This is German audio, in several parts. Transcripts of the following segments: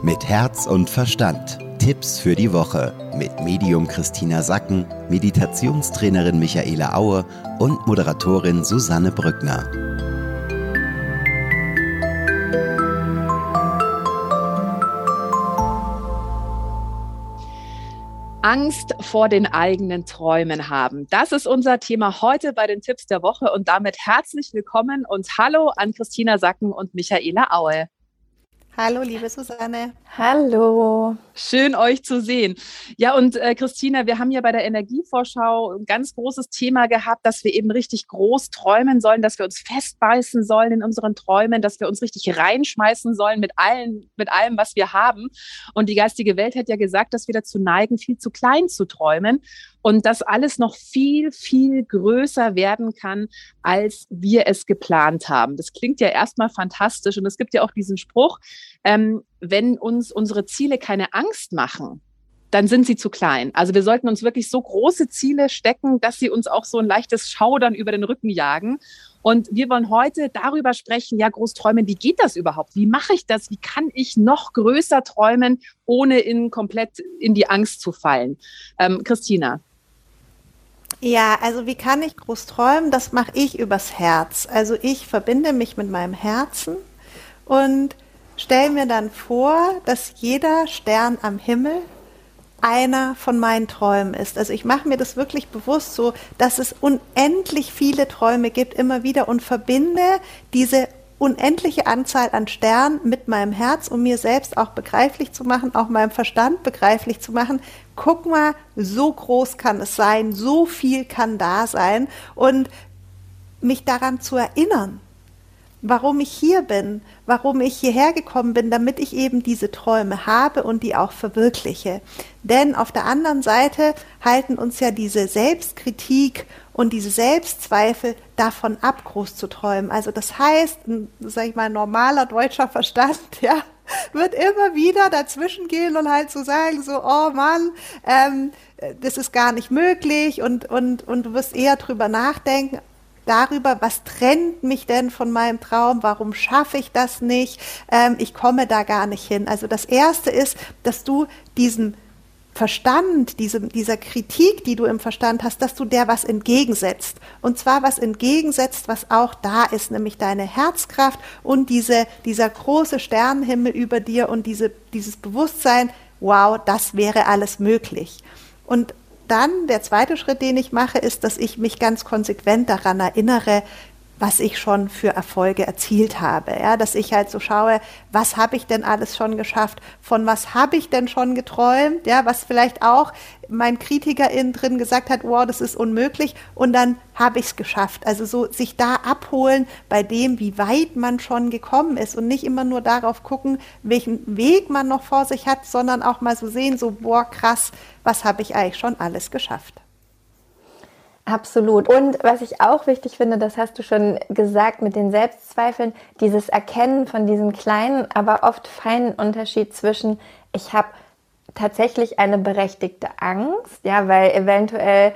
Mit Herz und Verstand. Tipps für die Woche mit Medium Christina Sacken, Meditationstrainerin Michaela Aue und Moderatorin Susanne Brückner. Angst vor den eigenen Träumen haben. Das ist unser Thema heute bei den Tipps der Woche und damit herzlich willkommen und hallo an Christina Sacken und Michaela Aue. Hallo, liebe Susanne. Hallo. Schön, euch zu sehen. Ja, und äh, Christina, wir haben ja bei der Energievorschau ein ganz großes Thema gehabt, dass wir eben richtig groß träumen sollen, dass wir uns festbeißen sollen in unseren Träumen, dass wir uns richtig reinschmeißen sollen mit allen, mit allem, was wir haben. Und die geistige Welt hat ja gesagt, dass wir dazu neigen, viel zu klein zu träumen und dass alles noch viel, viel größer werden kann, als wir es geplant haben. Das klingt ja erstmal fantastisch und es gibt ja auch diesen Spruch, ähm, wenn uns unsere Ziele keine Angst machen, dann sind sie zu klein. Also wir sollten uns wirklich so große Ziele stecken, dass sie uns auch so ein leichtes Schaudern über den Rücken jagen. Und wir wollen heute darüber sprechen, ja, groß träumen, wie geht das überhaupt? Wie mache ich das? Wie kann ich noch größer träumen, ohne in komplett in die Angst zu fallen? Ähm, Christina. Ja, also wie kann ich groß träumen? Das mache ich übers Herz. Also ich verbinde mich mit meinem Herzen und stelle mir dann vor, dass jeder Stern am Himmel einer von meinen Träumen ist. Also ich mache mir das wirklich bewusst so, dass es unendlich viele Träume gibt, immer wieder und verbinde diese unendliche Anzahl an Sternen mit meinem Herz, um mir selbst auch begreiflich zu machen, auch meinem Verstand begreiflich zu machen. Guck mal, so groß kann es sein, so viel kann da sein und mich daran zu erinnern, warum ich hier bin, warum ich hierher gekommen bin, damit ich eben diese Träume habe und die auch verwirkliche. Denn auf der anderen Seite halten uns ja diese Selbstkritik und diese Selbstzweifel davon ab, groß zu träumen. Also das heißt, ein, sag ich mal, normaler deutscher Verstand, ja, wird immer wieder dazwischen gehen und halt so sagen, so, oh Mann, ähm, das ist gar nicht möglich und, und, und du wirst eher drüber nachdenken, darüber, was trennt mich denn von meinem Traum, warum schaffe ich das nicht, ähm, ich komme da gar nicht hin. Also das Erste ist, dass du diesen Verstand, diese, dieser Kritik, die du im Verstand hast, dass du der was entgegensetzt. Und zwar was entgegensetzt, was auch da ist, nämlich deine Herzkraft und diese, dieser große Sternenhimmel über dir und diese, dieses Bewusstsein, wow, das wäre alles möglich. Und dann der zweite Schritt, den ich mache, ist, dass ich mich ganz konsequent daran erinnere, was ich schon für Erfolge erzielt habe. Ja, dass ich halt so schaue, was habe ich denn alles schon geschafft, von was habe ich denn schon geträumt, ja, was vielleicht auch mein Kritiker innen drin gesagt hat, wow, das ist unmöglich und dann habe ich es geschafft. Also so sich da abholen bei dem, wie weit man schon gekommen ist und nicht immer nur darauf gucken, welchen Weg man noch vor sich hat, sondern auch mal so sehen, so, boah, krass, was habe ich eigentlich schon alles geschafft. Absolut. Und was ich auch wichtig finde, das hast du schon gesagt mit den Selbstzweifeln, dieses Erkennen von diesem kleinen, aber oft feinen Unterschied zwischen, ich habe tatsächlich eine berechtigte Angst, ja, weil eventuell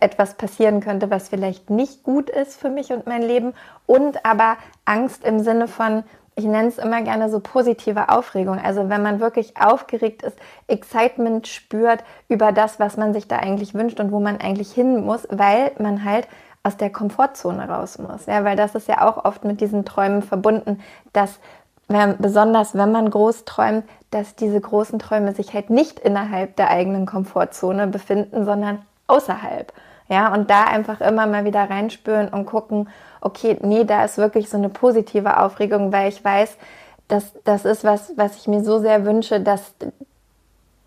etwas passieren könnte, was vielleicht nicht gut ist für mich und mein Leben und aber Angst im Sinne von, ich nenne es immer gerne so positive Aufregung. Also wenn man wirklich aufgeregt ist, Excitement spürt über das, was man sich da eigentlich wünscht und wo man eigentlich hin muss, weil man halt aus der Komfortzone raus muss. Ja, weil das ist ja auch oft mit diesen Träumen verbunden, dass wenn, besonders wenn man groß träumt, dass diese großen Träume sich halt nicht innerhalb der eigenen Komfortzone befinden, sondern außerhalb. Ja, und da einfach immer mal wieder reinspüren und gucken, okay, nee, da ist wirklich so eine positive Aufregung, weil ich weiß, dass das ist was, was ich mir so sehr wünsche, dass,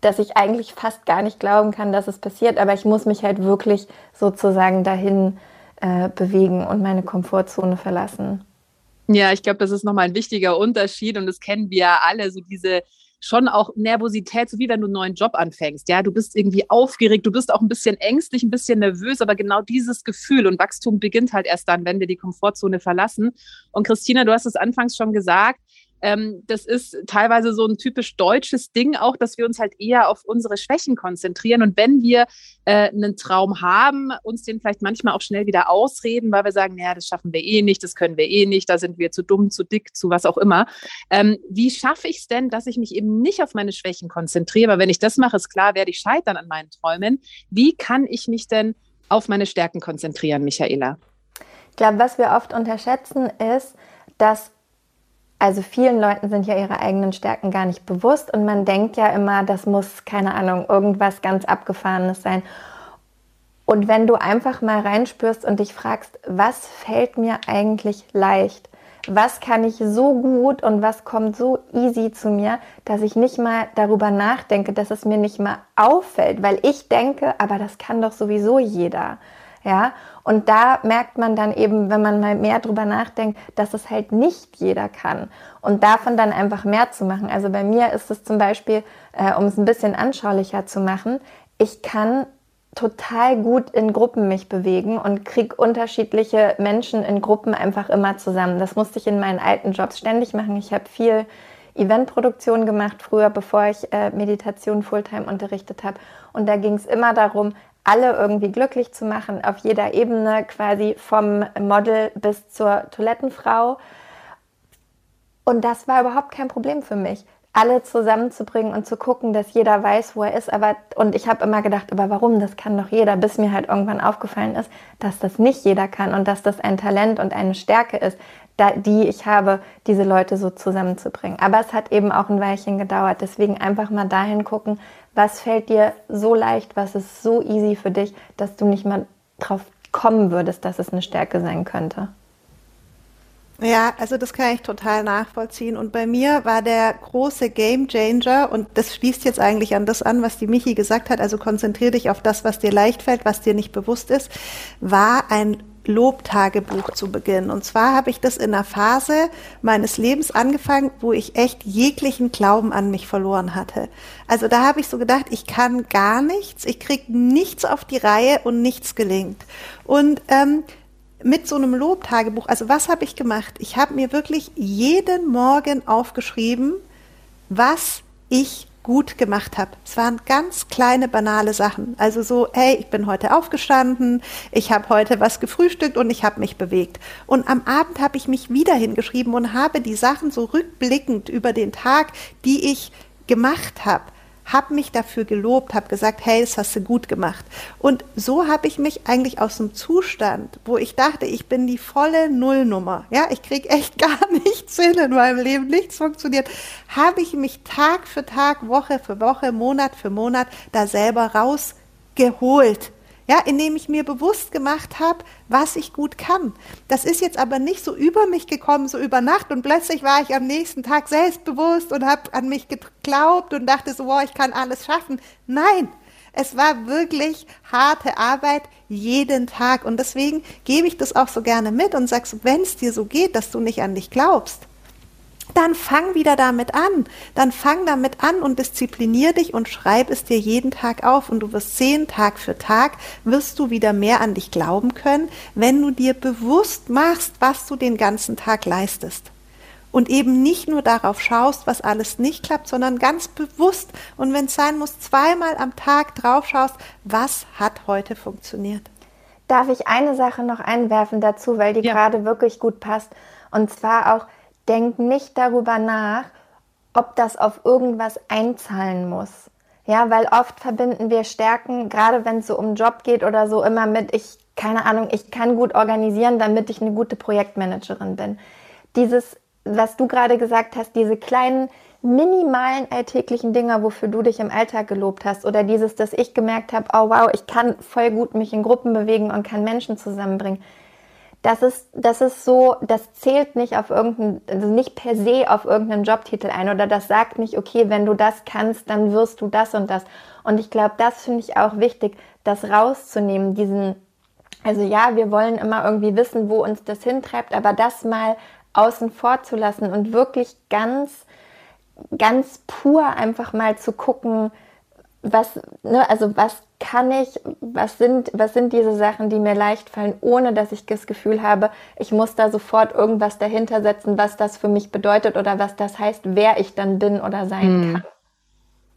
dass ich eigentlich fast gar nicht glauben kann, dass es passiert, aber ich muss mich halt wirklich sozusagen dahin äh, bewegen und meine Komfortzone verlassen. Ja, ich glaube, das ist nochmal ein wichtiger Unterschied und das kennen wir ja alle, so diese schon auch Nervosität, so wie wenn du einen neuen Job anfängst. Ja, du bist irgendwie aufgeregt, du bist auch ein bisschen ängstlich, ein bisschen nervös, aber genau dieses Gefühl und Wachstum beginnt halt erst dann, wenn wir die Komfortzone verlassen. Und Christina, du hast es anfangs schon gesagt, ähm, das ist teilweise so ein typisch deutsches Ding auch, dass wir uns halt eher auf unsere Schwächen konzentrieren. Und wenn wir äh, einen Traum haben, uns den vielleicht manchmal auch schnell wieder ausreden, weil wir sagen, naja, das schaffen wir eh nicht, das können wir eh nicht, da sind wir zu dumm, zu dick, zu was auch immer. Ähm, wie schaffe ich es denn, dass ich mich eben nicht auf meine Schwächen konzentriere? Weil wenn ich das mache, ist klar, werde ich scheitern an meinen Träumen. Wie kann ich mich denn auf meine Stärken konzentrieren, Michaela? Ich glaube, was wir oft unterschätzen, ist, dass also vielen Leuten sind ja ihre eigenen Stärken gar nicht bewusst und man denkt ja immer, das muss, keine Ahnung, irgendwas ganz Abgefahrenes sein. Und wenn du einfach mal reinspürst und dich fragst, was fällt mir eigentlich leicht? Was kann ich so gut und was kommt so easy zu mir, dass ich nicht mal darüber nachdenke, dass es mir nicht mal auffällt, weil ich denke, aber das kann doch sowieso jeder. Ja, und da merkt man dann eben, wenn man mal mehr drüber nachdenkt, dass es halt nicht jeder kann. Und davon dann einfach mehr zu machen. Also bei mir ist es zum Beispiel, äh, um es ein bisschen anschaulicher zu machen, ich kann total gut in Gruppen mich bewegen und kriege unterschiedliche Menschen in Gruppen einfach immer zusammen. Das musste ich in meinen alten Jobs ständig machen. Ich habe viel Eventproduktion gemacht früher, bevor ich äh, Meditation Fulltime unterrichtet habe. Und da ging es immer darum, alle irgendwie glücklich zu machen, auf jeder Ebene, quasi vom Model bis zur Toilettenfrau. Und das war überhaupt kein Problem für mich, alle zusammenzubringen und zu gucken, dass jeder weiß, wo er ist. Aber und ich habe immer gedacht, aber warum? Das kann doch jeder, bis mir halt irgendwann aufgefallen ist, dass das nicht jeder kann und dass das ein Talent und eine Stärke ist, da, die ich habe, diese Leute so zusammenzubringen. Aber es hat eben auch ein Weilchen gedauert. Deswegen einfach mal dahin gucken, was fällt dir so leicht, was ist so easy für dich, dass du nicht mal drauf kommen würdest, dass es eine Stärke sein könnte. Ja, also das kann ich total nachvollziehen. Und bei mir war der große Game Changer, und das schließt jetzt eigentlich an das an, was die Michi gesagt hat, also konzentriere dich auf das, was dir leicht fällt, was dir nicht bewusst ist, war ein Lobtagebuch zu beginnen. Und zwar habe ich das in einer Phase meines Lebens angefangen, wo ich echt jeglichen Glauben an mich verloren hatte. Also da habe ich so gedacht, ich kann gar nichts, ich krieg nichts auf die Reihe und nichts gelingt. Und ähm, mit so einem Lobtagebuch, also was habe ich gemacht? Ich habe mir wirklich jeden Morgen aufgeschrieben, was ich gut gemacht habe. Es waren ganz kleine, banale Sachen. Also so, hey, ich bin heute aufgestanden, ich habe heute was gefrühstückt und ich habe mich bewegt. Und am Abend habe ich mich wieder hingeschrieben und habe die Sachen so rückblickend über den Tag, die ich gemacht habe, habe mich dafür gelobt, habe gesagt, hey, das hast du gut gemacht. Und so habe ich mich eigentlich aus einem Zustand, wo ich dachte, ich bin die volle Nullnummer, ja, ich kriege echt gar nichts hin in meinem Leben, nichts funktioniert, habe ich mich Tag für Tag, Woche für Woche, Monat für Monat da selber rausgeholt ja, indem ich mir bewusst gemacht habe, was ich gut kann. Das ist jetzt aber nicht so über mich gekommen, so über Nacht und plötzlich war ich am nächsten Tag selbstbewusst und habe an mich geglaubt und dachte so, wow, ich kann alles schaffen. Nein, es war wirklich harte Arbeit jeden Tag und deswegen gebe ich das auch so gerne mit und sage, wenn es dir so geht, dass du nicht an dich glaubst, dann fang wieder damit an. Dann fang damit an und disziplinier dich und schreib es dir jeden Tag auf und du wirst sehen, Tag für Tag wirst du wieder mehr an dich glauben können, wenn du dir bewusst machst, was du den ganzen Tag leistest. Und eben nicht nur darauf schaust, was alles nicht klappt, sondern ganz bewusst und wenn es sein muss, zweimal am Tag drauf schaust, was hat heute funktioniert. Darf ich eine Sache noch einwerfen dazu, weil die ja. gerade wirklich gut passt? Und zwar auch, denk nicht darüber nach, ob das auf irgendwas einzahlen muss. Ja, weil oft verbinden wir Stärken, gerade wenn es so um Job geht oder so, immer mit, ich, keine Ahnung, ich kann gut organisieren, damit ich eine gute Projektmanagerin bin. Dieses, was du gerade gesagt hast, diese kleinen, minimalen alltäglichen Dinge, wofür du dich im Alltag gelobt hast, oder dieses, dass ich gemerkt habe, oh wow, ich kann voll gut mich in Gruppen bewegen und kann Menschen zusammenbringen das ist, das ist so, das zählt nicht auf irgendeinen, also nicht per se auf irgendeinen Jobtitel ein oder das sagt nicht, okay, wenn du das kannst, dann wirst du das und das. Und ich glaube, das finde ich auch wichtig, das rauszunehmen, diesen, also ja, wir wollen immer irgendwie wissen, wo uns das hintreibt, aber das mal außen vor zu lassen und wirklich ganz, ganz pur einfach mal zu gucken, was, ne, also was kann ich, was sind, was sind diese Sachen, die mir leicht fallen, ohne dass ich das Gefühl habe, ich muss da sofort irgendwas dahinter setzen, was das für mich bedeutet oder was das heißt, wer ich dann bin oder sein hm. kann.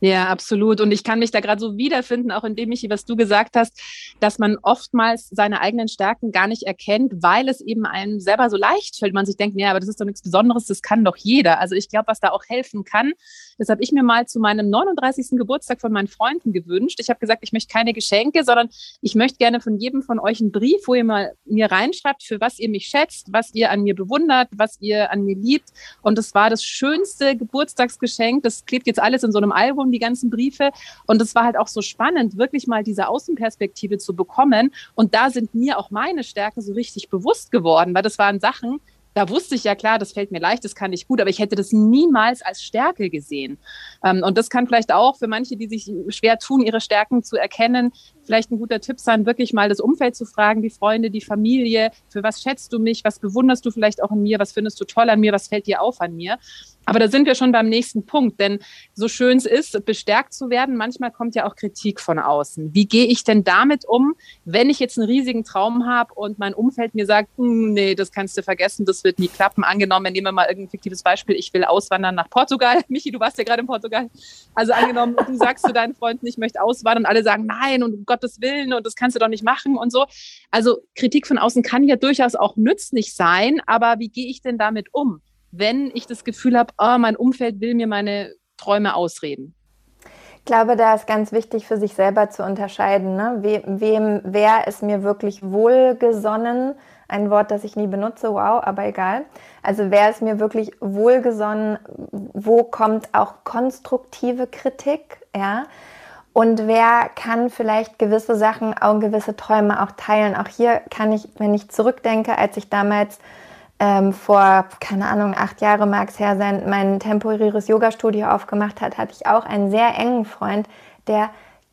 Ja, absolut. Und ich kann mich da gerade so wiederfinden, auch in dem, Michi, was du gesagt hast, dass man oftmals seine eigenen Stärken gar nicht erkennt, weil es eben einem selber so leicht fällt. Man sich denkt, ja, aber das ist doch nichts Besonderes, das kann doch jeder. Also ich glaube, was da auch helfen kann, das habe ich mir mal zu meinem 39. Geburtstag von meinen Freunden gewünscht. Ich habe gesagt, ich möchte keine Geschenke, sondern ich möchte gerne von jedem von euch einen Brief, wo ihr mal mir reinschreibt, für was ihr mich schätzt, was ihr an mir bewundert, was ihr an mir liebt. Und das war das schönste Geburtstagsgeschenk. Das klebt jetzt alles in so einem Album die ganzen Briefe. Und es war halt auch so spannend, wirklich mal diese Außenperspektive zu bekommen. Und da sind mir auch meine Stärken so richtig bewusst geworden, weil das waren Sachen, da wusste ich ja klar, das fällt mir leicht, das kann ich gut, aber ich hätte das niemals als Stärke gesehen. Ähm, und das kann vielleicht auch für manche, die sich schwer tun, ihre Stärken zu erkennen, vielleicht ein guter Tipp sein, wirklich mal das Umfeld zu fragen, die Freunde, die Familie, für was schätzt du mich, was bewunderst du vielleicht auch in mir, was findest du toll an mir, was fällt dir auf an mir. Aber da sind wir schon beim nächsten Punkt, denn so schön es ist, bestärkt zu werden, manchmal kommt ja auch Kritik von außen. Wie gehe ich denn damit um, wenn ich jetzt einen riesigen Traum habe und mein Umfeld mir sagt, hm, nee, das kannst du vergessen, das wird nie klappen. Angenommen, nehmen wir mal irgendein fiktives Beispiel, ich will auswandern nach Portugal. Michi, du warst ja gerade in Portugal. Also angenommen, du sagst zu deinen Freunden, ich möchte auswandern und alle sagen, nein und um Gottes Willen und das kannst du doch nicht machen und so. Also Kritik von außen kann ja durchaus auch nützlich sein, aber wie gehe ich denn damit um? Wenn ich das Gefühl habe, oh, mein Umfeld will mir meine Träume ausreden? Ich glaube, da ist ganz wichtig für sich selber zu unterscheiden. Ne? Wem, wem, wer ist mir wirklich wohlgesonnen? Ein Wort, das ich nie benutze, wow, aber egal. Also wer ist mir wirklich wohlgesonnen? Wo kommt auch konstruktive Kritik? Ja. Und wer kann vielleicht gewisse Sachen, auch gewisse Träume auch teilen? Auch hier kann ich, wenn ich zurückdenke, als ich damals ähm, vor, keine Ahnung, acht Jahre mag es her sein, mein temporäres Yoga-Studio aufgemacht hat, hatte ich auch einen sehr engen Freund, der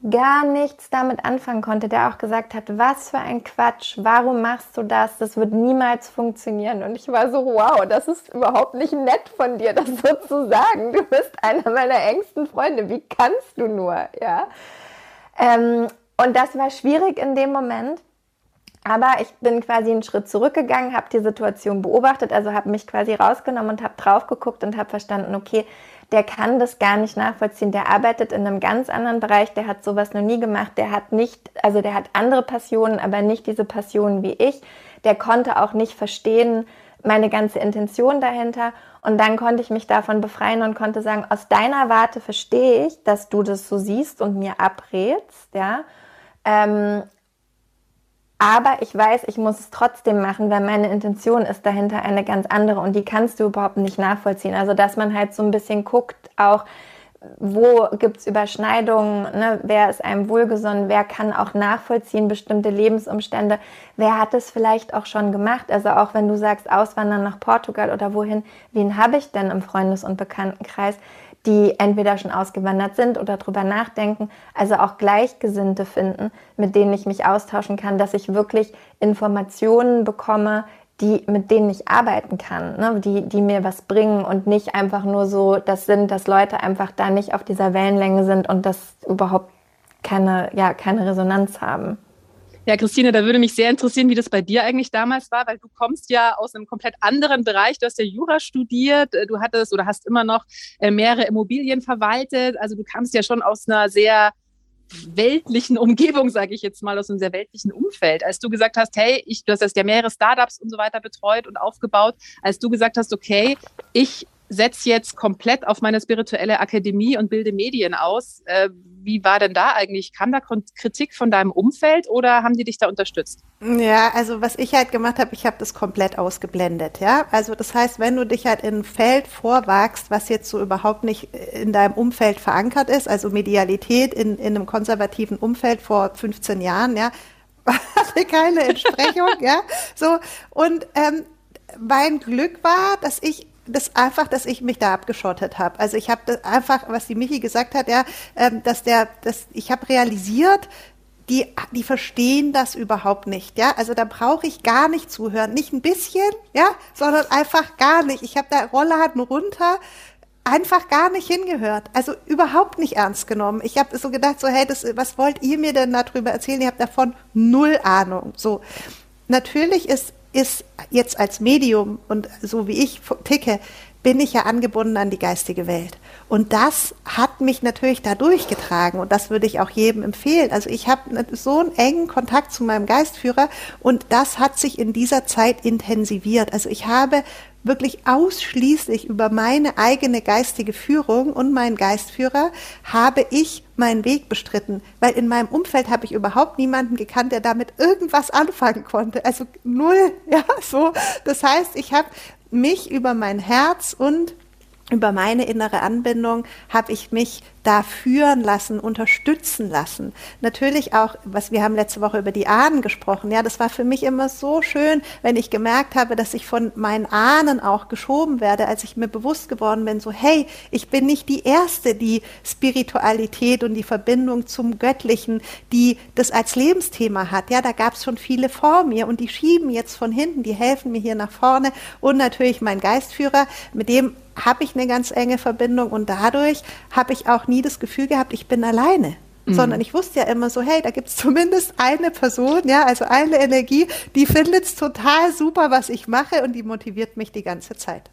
gar nichts damit anfangen konnte, der auch gesagt hat, was für ein Quatsch, warum machst du das, das wird niemals funktionieren. Und ich war so, wow, das ist überhaupt nicht nett von dir, das so zu sagen. Du bist einer meiner engsten Freunde, wie kannst du nur, ja? Ähm, und das war schwierig in dem Moment. Aber ich bin quasi einen Schritt zurückgegangen, habe die Situation beobachtet, also habe mich quasi rausgenommen und habe drauf geguckt und habe verstanden, okay, der kann das gar nicht nachvollziehen. Der arbeitet in einem ganz anderen Bereich, der hat sowas noch nie gemacht, der hat nicht, also der hat andere Passionen, aber nicht diese Passionen wie ich. Der konnte auch nicht verstehen, meine ganze Intention dahinter. Und dann konnte ich mich davon befreien und konnte sagen, aus deiner Warte verstehe ich, dass du das so siehst und mir abrätst, ja. Ähm, aber ich weiß, ich muss es trotzdem machen, weil meine Intention ist dahinter eine ganz andere und die kannst du überhaupt nicht nachvollziehen. Also, dass man halt so ein bisschen guckt, auch wo gibt es Überschneidungen, ne? wer ist einem wohlgesonnen, wer kann auch nachvollziehen bestimmte Lebensumstände, wer hat es vielleicht auch schon gemacht. Also auch wenn du sagst, auswandern nach Portugal oder wohin, wen habe ich denn im Freundes- und Bekanntenkreis? Die entweder schon ausgewandert sind oder drüber nachdenken, also auch Gleichgesinnte finden, mit denen ich mich austauschen kann, dass ich wirklich Informationen bekomme, die, mit denen ich arbeiten kann, ne? die, die mir was bringen und nicht einfach nur so, das sind, dass Leute einfach da nicht auf dieser Wellenlänge sind und das überhaupt keine, ja, keine Resonanz haben. Ja, Christine, da würde mich sehr interessieren, wie das bei dir eigentlich damals war, weil du kommst ja aus einem komplett anderen Bereich. Du hast ja Jura studiert, äh, du hattest oder hast immer noch äh, mehrere Immobilien verwaltet. Also du kamst ja schon aus einer sehr weltlichen Umgebung, sage ich jetzt mal, aus einem sehr weltlichen Umfeld. Als du gesagt hast, hey, ich, du hast ja mehrere Startups und so weiter betreut und aufgebaut, als du gesagt hast, okay, ich setze jetzt komplett auf meine spirituelle Akademie und bilde Medien aus. Wie war denn da eigentlich? Kam da Kritik von deinem Umfeld oder haben die dich da unterstützt? Ja, also was ich halt gemacht habe, ich habe das komplett ausgeblendet, ja. Also das heißt, wenn du dich halt in ein Feld vorwagst, was jetzt so überhaupt nicht in deinem Umfeld verankert ist, also Medialität in, in einem konservativen Umfeld vor 15 Jahren, ja, hatte keine Entsprechung, ja. So, und ähm, mein Glück war, dass ich das einfach, dass ich mich da abgeschottet habe. Also ich habe einfach, was die Michi gesagt hat, ja, ähm, dass der, dass ich habe realisiert, die, die verstehen das überhaupt nicht, ja. Also da brauche ich gar nicht zuhören, nicht ein bisschen, ja, sondern einfach gar nicht. Ich habe da Rollladen runter, einfach gar nicht hingehört. Also überhaupt nicht ernst genommen. Ich habe so gedacht, so, hey, das, was wollt ihr mir denn darüber erzählen? Ihr habt davon null Ahnung. So, natürlich ist, ist jetzt als Medium und so wie ich ticke, bin ich ja angebunden an die geistige Welt. Und das hat mich natürlich da durchgetragen und das würde ich auch jedem empfehlen. Also ich habe so einen engen Kontakt zu meinem Geistführer und das hat sich in dieser Zeit intensiviert. Also ich habe wirklich ausschließlich über meine eigene geistige Führung und meinen Geistführer habe ich meinen Weg bestritten, weil in meinem Umfeld habe ich überhaupt niemanden gekannt, der damit irgendwas anfangen konnte. Also null, ja, so. Das heißt, ich habe mich über mein Herz und über meine innere Anbindung habe ich mich da führen lassen, unterstützen lassen. Natürlich auch, was wir haben letzte Woche über die Ahnen gesprochen. Ja, das war für mich immer so schön, wenn ich gemerkt habe, dass ich von meinen Ahnen auch geschoben werde, als ich mir bewusst geworden bin, so, hey, ich bin nicht die Erste, die Spiritualität und die Verbindung zum Göttlichen, die das als Lebensthema hat. Ja, da gab es schon viele vor mir und die schieben jetzt von hinten, die helfen mir hier nach vorne und natürlich mein Geistführer, mit dem habe ich eine ganz enge Verbindung und dadurch habe ich auch nie das Gefühl gehabt, ich bin alleine. Mhm. Sondern ich wusste ja immer so, hey, da gibt es zumindest eine Person, ja, also eine Energie, die findet es total super, was ich mache und die motiviert mich die ganze Zeit.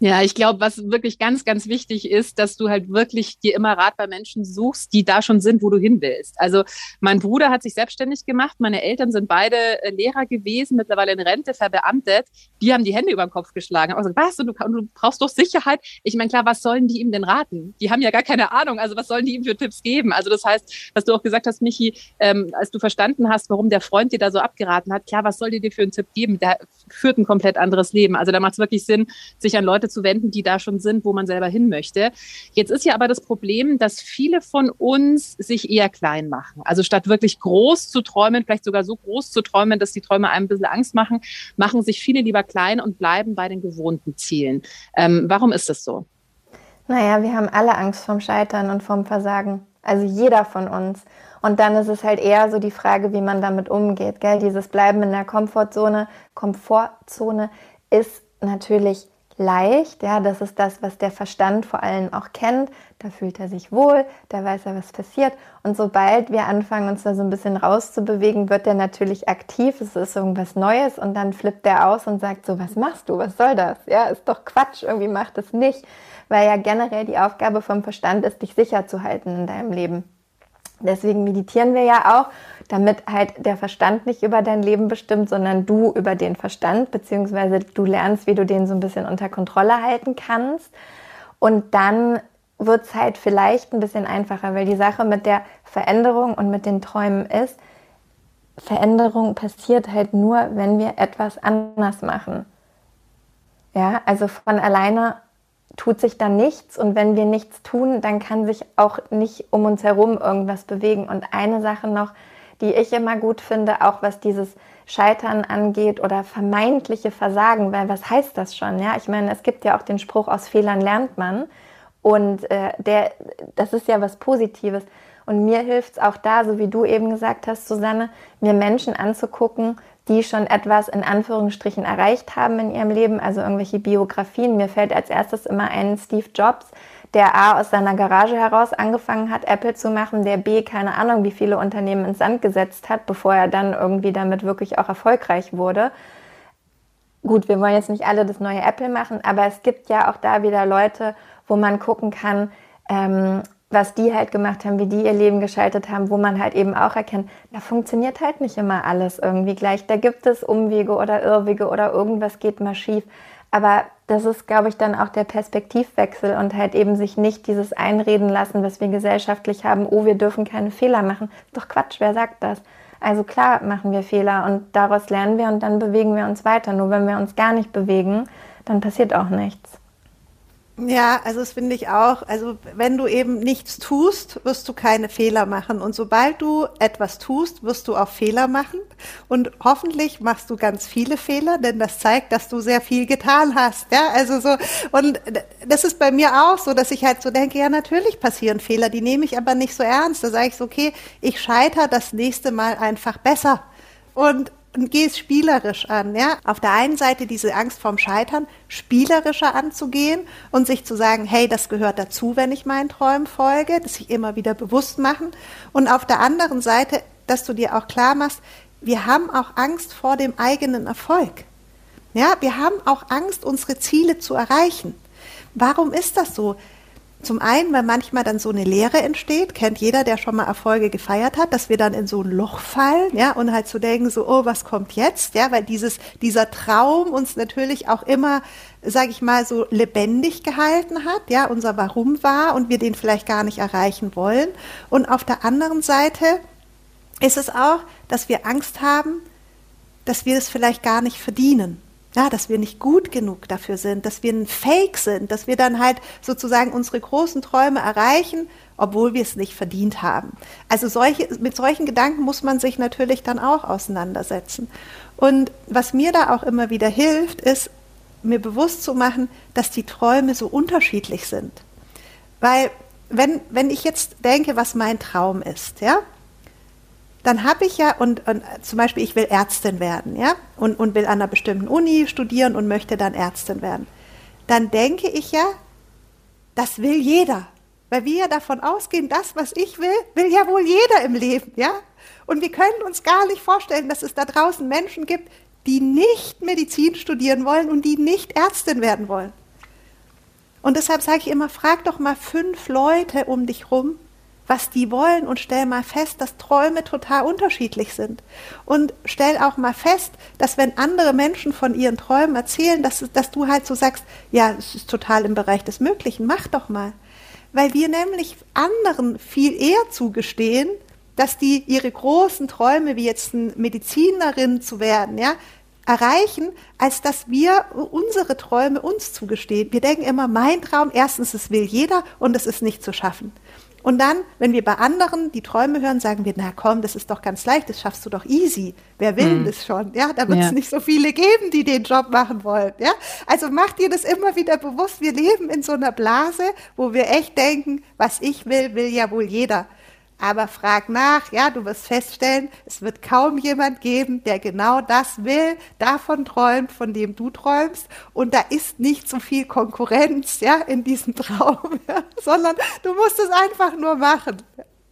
Ja, ich glaube, was wirklich ganz, ganz wichtig ist, dass du halt wirklich dir immer Rat bei Menschen suchst, die da schon sind, wo du hin willst. Also mein Bruder hat sich selbstständig gemacht, meine Eltern sind beide äh, Lehrer gewesen, mittlerweile in Rente, verbeamtet. Die haben die Hände über den Kopf geschlagen. Also, was, du, du brauchst doch Sicherheit. Ich meine, klar, was sollen die ihm denn raten? Die haben ja gar keine Ahnung. Also was sollen die ihm für Tipps geben? Also das heißt, was du auch gesagt hast, Michi, ähm, als du verstanden hast, warum der Freund dir da so abgeraten hat, klar, was soll die dir für einen Tipp geben? Der führt ein komplett anderes Leben. Also da macht es wirklich Sinn, sich an Leute zu wenden, die da schon sind, wo man selber hin möchte. Jetzt ist ja aber das Problem, dass viele von uns sich eher klein machen. Also statt wirklich groß zu träumen, vielleicht sogar so groß zu träumen, dass die Träume einem ein bisschen Angst machen, machen sich viele lieber klein und bleiben bei den gewohnten Zielen. Ähm, warum ist das so? Naja, wir haben alle Angst vorm Scheitern und vorm Versagen. Also jeder von uns. Und dann ist es halt eher so die Frage, wie man damit umgeht. Gell? Dieses Bleiben in der Komfortzone, Komfortzone ist natürlich leicht. Ja, das ist das, was der Verstand vor allem auch kennt. Da fühlt er sich wohl, da weiß er, was passiert. Und sobald wir anfangen, uns da so ein bisschen rauszubewegen, wird er natürlich aktiv. Es ist irgendwas Neues und dann flippt er aus und sagt so, was machst du? Was soll das? Ja, ist doch Quatsch. Irgendwie macht es nicht. Weil ja generell die Aufgabe vom Verstand ist, dich sicher zu halten in deinem Leben. Deswegen meditieren wir ja auch, damit halt der Verstand nicht über dein Leben bestimmt, sondern du über den Verstand, beziehungsweise du lernst, wie du den so ein bisschen unter Kontrolle halten kannst. Und dann wird es halt vielleicht ein bisschen einfacher, weil die Sache mit der Veränderung und mit den Träumen ist, Veränderung passiert halt nur, wenn wir etwas anders machen. Ja, also von alleine tut sich dann nichts und wenn wir nichts tun, dann kann sich auch nicht um uns herum irgendwas bewegen. Und eine Sache noch, die ich immer gut finde, auch was dieses Scheitern angeht oder vermeintliche Versagen, weil was heißt das schon? Ja, ich meine, es gibt ja auch den Spruch, aus Fehlern lernt man. Und äh, der, das ist ja was Positives. Und mir hilft es auch da, so wie du eben gesagt hast, Susanne, mir Menschen anzugucken, die schon etwas in Anführungsstrichen erreicht haben in ihrem Leben, also irgendwelche Biografien. Mir fällt als erstes immer ein Steve Jobs, der A aus seiner Garage heraus angefangen hat, Apple zu machen, der B keine Ahnung, wie viele Unternehmen ins Sand gesetzt hat, bevor er dann irgendwie damit wirklich auch erfolgreich wurde. Gut, wir wollen jetzt nicht alle das neue Apple machen, aber es gibt ja auch da wieder Leute, wo man gucken kann, ähm, was die halt gemacht haben, wie die ihr Leben geschaltet haben, wo man halt eben auch erkennt, da funktioniert halt nicht immer alles irgendwie gleich. Da gibt es Umwege oder Irrwege oder irgendwas geht mal schief. Aber das ist, glaube ich, dann auch der Perspektivwechsel und halt eben sich nicht dieses Einreden lassen, was wir gesellschaftlich haben, oh, wir dürfen keine Fehler machen. Doch Quatsch, wer sagt das? Also klar machen wir Fehler und daraus lernen wir und dann bewegen wir uns weiter. Nur wenn wir uns gar nicht bewegen, dann passiert auch nichts. Ja, also das finde ich auch. Also wenn du eben nichts tust, wirst du keine Fehler machen. Und sobald du etwas tust, wirst du auch Fehler machen. Und hoffentlich machst du ganz viele Fehler, denn das zeigt, dass du sehr viel getan hast. Ja, also so. Und das ist bei mir auch so, dass ich halt so denke, ja, natürlich passieren Fehler, die nehme ich aber nicht so ernst. Da sage ich so, okay, ich scheitere das nächste Mal einfach besser. Und und geh es spielerisch an, ja. Auf der einen Seite diese Angst vorm Scheitern spielerischer anzugehen und sich zu sagen, hey, das gehört dazu, wenn ich meinen Träumen folge, das sich immer wieder bewusst machen. Und auf der anderen Seite, dass du dir auch klar machst, wir haben auch Angst vor dem eigenen Erfolg. Ja, wir haben auch Angst, unsere Ziele zu erreichen. Warum ist das so? Zum einen, weil manchmal dann so eine Leere entsteht, kennt jeder, der schon mal Erfolge gefeiert hat, dass wir dann in so ein Loch fallen, ja, und halt zu denken, so, oh, was kommt jetzt, ja, weil dieses, dieser Traum uns natürlich auch immer, sage ich mal, so lebendig gehalten hat, ja, unser Warum war und wir den vielleicht gar nicht erreichen wollen. Und auf der anderen Seite ist es auch, dass wir Angst haben, dass wir es vielleicht gar nicht verdienen ja, dass wir nicht gut genug dafür sind, dass wir ein Fake sind, dass wir dann halt sozusagen unsere großen Träume erreichen, obwohl wir es nicht verdient haben. Also solche, mit solchen Gedanken muss man sich natürlich dann auch auseinandersetzen. Und was mir da auch immer wieder hilft, ist, mir bewusst zu machen, dass die Träume so unterschiedlich sind. Weil wenn, wenn ich jetzt denke, was mein Traum ist, ja, dann habe ich ja, und, und, zum Beispiel, ich will Ärztin werden, ja, und, und will an einer bestimmten Uni studieren und möchte dann Ärztin werden. Dann denke ich ja, das will jeder. Weil wir ja davon ausgehen, das, was ich will, will ja wohl jeder im Leben, ja? Und wir können uns gar nicht vorstellen, dass es da draußen Menschen gibt, die nicht Medizin studieren wollen und die nicht Ärztin werden wollen. Und deshalb sage ich immer, frag doch mal fünf Leute um dich rum, was die wollen und stell mal fest, dass Träume total unterschiedlich sind. Und stell auch mal fest, dass wenn andere Menschen von ihren Träumen erzählen, dass, dass du halt so sagst, ja, es ist total im Bereich des Möglichen, mach doch mal. Weil wir nämlich anderen viel eher zugestehen, dass die ihre großen Träume, wie jetzt eine Medizinerin zu werden, ja, erreichen, als dass wir unsere Träume uns zugestehen. Wir denken immer, mein Traum, erstens, es will jeder und es ist nicht zu schaffen. Und dann, wenn wir bei anderen die Träume hören, sagen wir, na komm, das ist doch ganz leicht, das schaffst du doch easy. Wer will mhm. das schon? Ja, da wird es ja. nicht so viele geben, die den Job machen wollen. Ja, also mach dir das immer wieder bewusst. Wir leben in so einer Blase, wo wir echt denken, was ich will, will ja wohl jeder. Aber frag nach, ja, du wirst feststellen, es wird kaum jemand geben, der genau das will, davon träumt, von dem du träumst. Und da ist nicht so viel Konkurrenz, ja, in diesem Traum, ja, sondern du musst es einfach nur machen.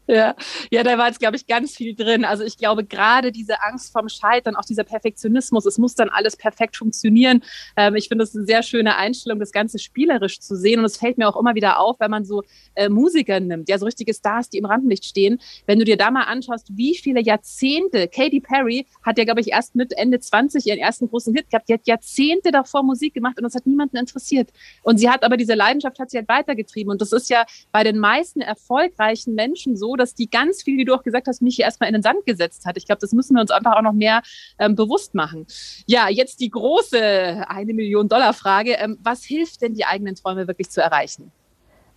Ja, ja, da war jetzt, glaube ich, ganz viel drin. Also ich glaube, gerade diese Angst vorm Scheitern, auch dieser Perfektionismus, es muss dann alles perfekt funktionieren. Ähm, ich finde es eine sehr schöne Einstellung, das Ganze spielerisch zu sehen. Und es fällt mir auch immer wieder auf, wenn man so äh, Musiker nimmt, ja, so richtige Stars, die im Rampenlicht stehen. Wenn du dir da mal anschaust, wie viele Jahrzehnte, Katy Perry hat ja, glaube ich, erst mit Ende 20 ihren ersten großen Hit gehabt. Die hat Jahrzehnte davor Musik gemacht und das hat niemanden interessiert. Und sie hat aber diese Leidenschaft hat sie halt weitergetrieben. Und das ist ja bei den meisten erfolgreichen Menschen so, dass die ganz viel, wie du auch gesagt hast, mich erstmal in den Sand gesetzt hat. Ich glaube, das müssen wir uns einfach auch noch mehr ähm, bewusst machen. Ja, jetzt die große eine Million Dollar Frage. Ähm, was hilft denn, die eigenen Träume wirklich zu erreichen?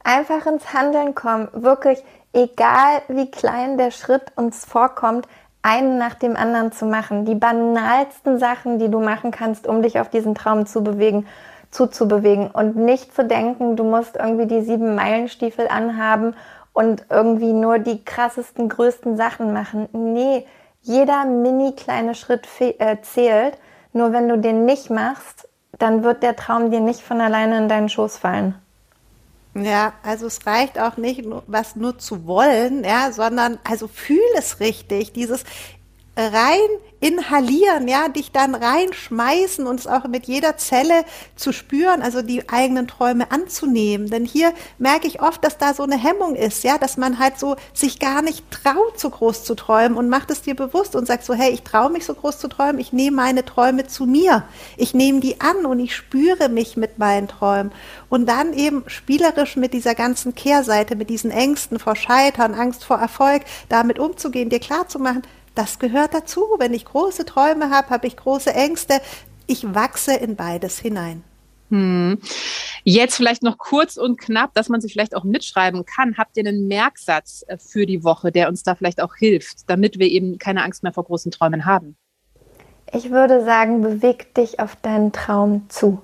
Einfach ins Handeln kommen. Wirklich, egal wie klein der Schritt uns vorkommt, einen nach dem anderen zu machen. Die banalsten Sachen, die du machen kannst, um dich auf diesen Traum zu bewegen, zuzubewegen und nicht zu denken, du musst irgendwie die sieben Meilenstiefel anhaben und irgendwie nur die krassesten, größten Sachen machen. Nee, jeder mini kleine Schritt äh, zählt. Nur wenn du den nicht machst, dann wird der Traum dir nicht von alleine in deinen Schoß fallen. Ja, also es reicht auch nicht, was nur zu wollen, ja, sondern also fühl es richtig. Dieses rein inhalieren, ja, dich dann reinschmeißen und es auch mit jeder Zelle zu spüren, also die eigenen Träume anzunehmen. Denn hier merke ich oft, dass da so eine Hemmung ist, ja, dass man halt so sich gar nicht traut, so groß zu träumen und macht es dir bewusst und sagt so, hey, ich traue mich so groß zu träumen, ich nehme meine Träume zu mir. Ich nehme die an und ich spüre mich mit meinen Träumen. Und dann eben spielerisch mit dieser ganzen Kehrseite, mit diesen Ängsten vor Scheitern, Angst vor Erfolg, damit umzugehen, dir klar zu machen, das gehört dazu. Wenn ich große Träume habe, habe ich große Ängste. Ich wachse in beides hinein. Hm. Jetzt vielleicht noch kurz und knapp, dass man sich vielleicht auch mitschreiben kann. Habt ihr einen Merksatz äh, für die Woche, der uns da vielleicht auch hilft, damit wir eben keine Angst mehr vor großen Träumen haben? Ich würde sagen, beweg dich auf deinen Traum zu.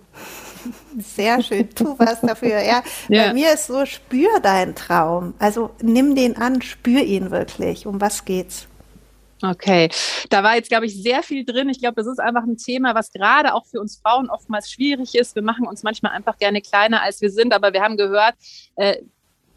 Sehr schön, tu was dafür. Ja, ja. Bei mir ist so, spür deinen Traum. Also nimm den an, spür ihn wirklich. Um was geht's? Okay, da war jetzt, glaube ich, sehr viel drin. Ich glaube, das ist einfach ein Thema, was gerade auch für uns Frauen oftmals schwierig ist. Wir machen uns manchmal einfach gerne kleiner, als wir sind, aber wir haben gehört, äh,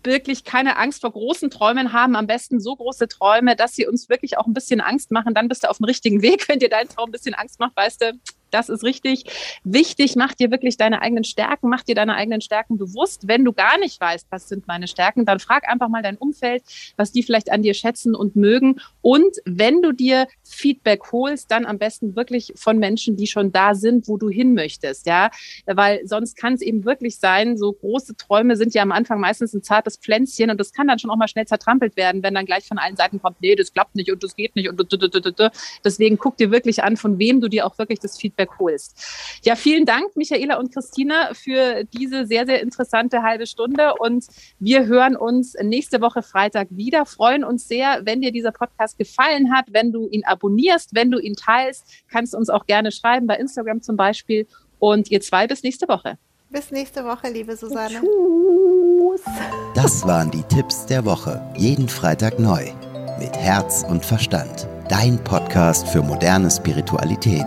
wirklich keine Angst vor großen Träumen haben, am besten so große Träume, dass sie uns wirklich auch ein bisschen Angst machen, dann bist du auf dem richtigen Weg. Wenn dir dein Traum ein bisschen Angst macht, weißt du, das ist richtig wichtig. Mach dir wirklich deine eigenen Stärken, mach dir deine eigenen Stärken bewusst. Wenn du gar nicht weißt, was sind meine Stärken, dann frag einfach mal dein Umfeld, was die vielleicht an dir schätzen und mögen. Und wenn du dir Feedback holst, dann am besten wirklich von Menschen, die schon da sind, wo du hin möchtest, ja, weil sonst kann es eben wirklich sein, so große Träume sind ja am Anfang meistens ein zartes Pflänzchen und das kann dann schon auch mal schnell zertrampelt werden, wenn dann gleich von allen Seiten kommt, nee, das klappt nicht und das geht nicht und deswegen guck dir wirklich an, von wem du dir auch wirklich das Feedback Feedback holst. Ja, vielen Dank, Michaela und Christina, für diese sehr, sehr interessante halbe Stunde. Und wir hören uns nächste Woche Freitag wieder. Freuen uns sehr, wenn dir dieser Podcast gefallen hat, wenn du ihn abonnierst, wenn du ihn teilst. Kannst uns auch gerne schreiben, bei Instagram zum Beispiel. Und ihr zwei bis nächste Woche. Bis nächste Woche, liebe Susanne. Tschüss. Das waren die Tipps der Woche. Jeden Freitag neu. Mit Herz und Verstand. Dein Podcast für moderne Spiritualität.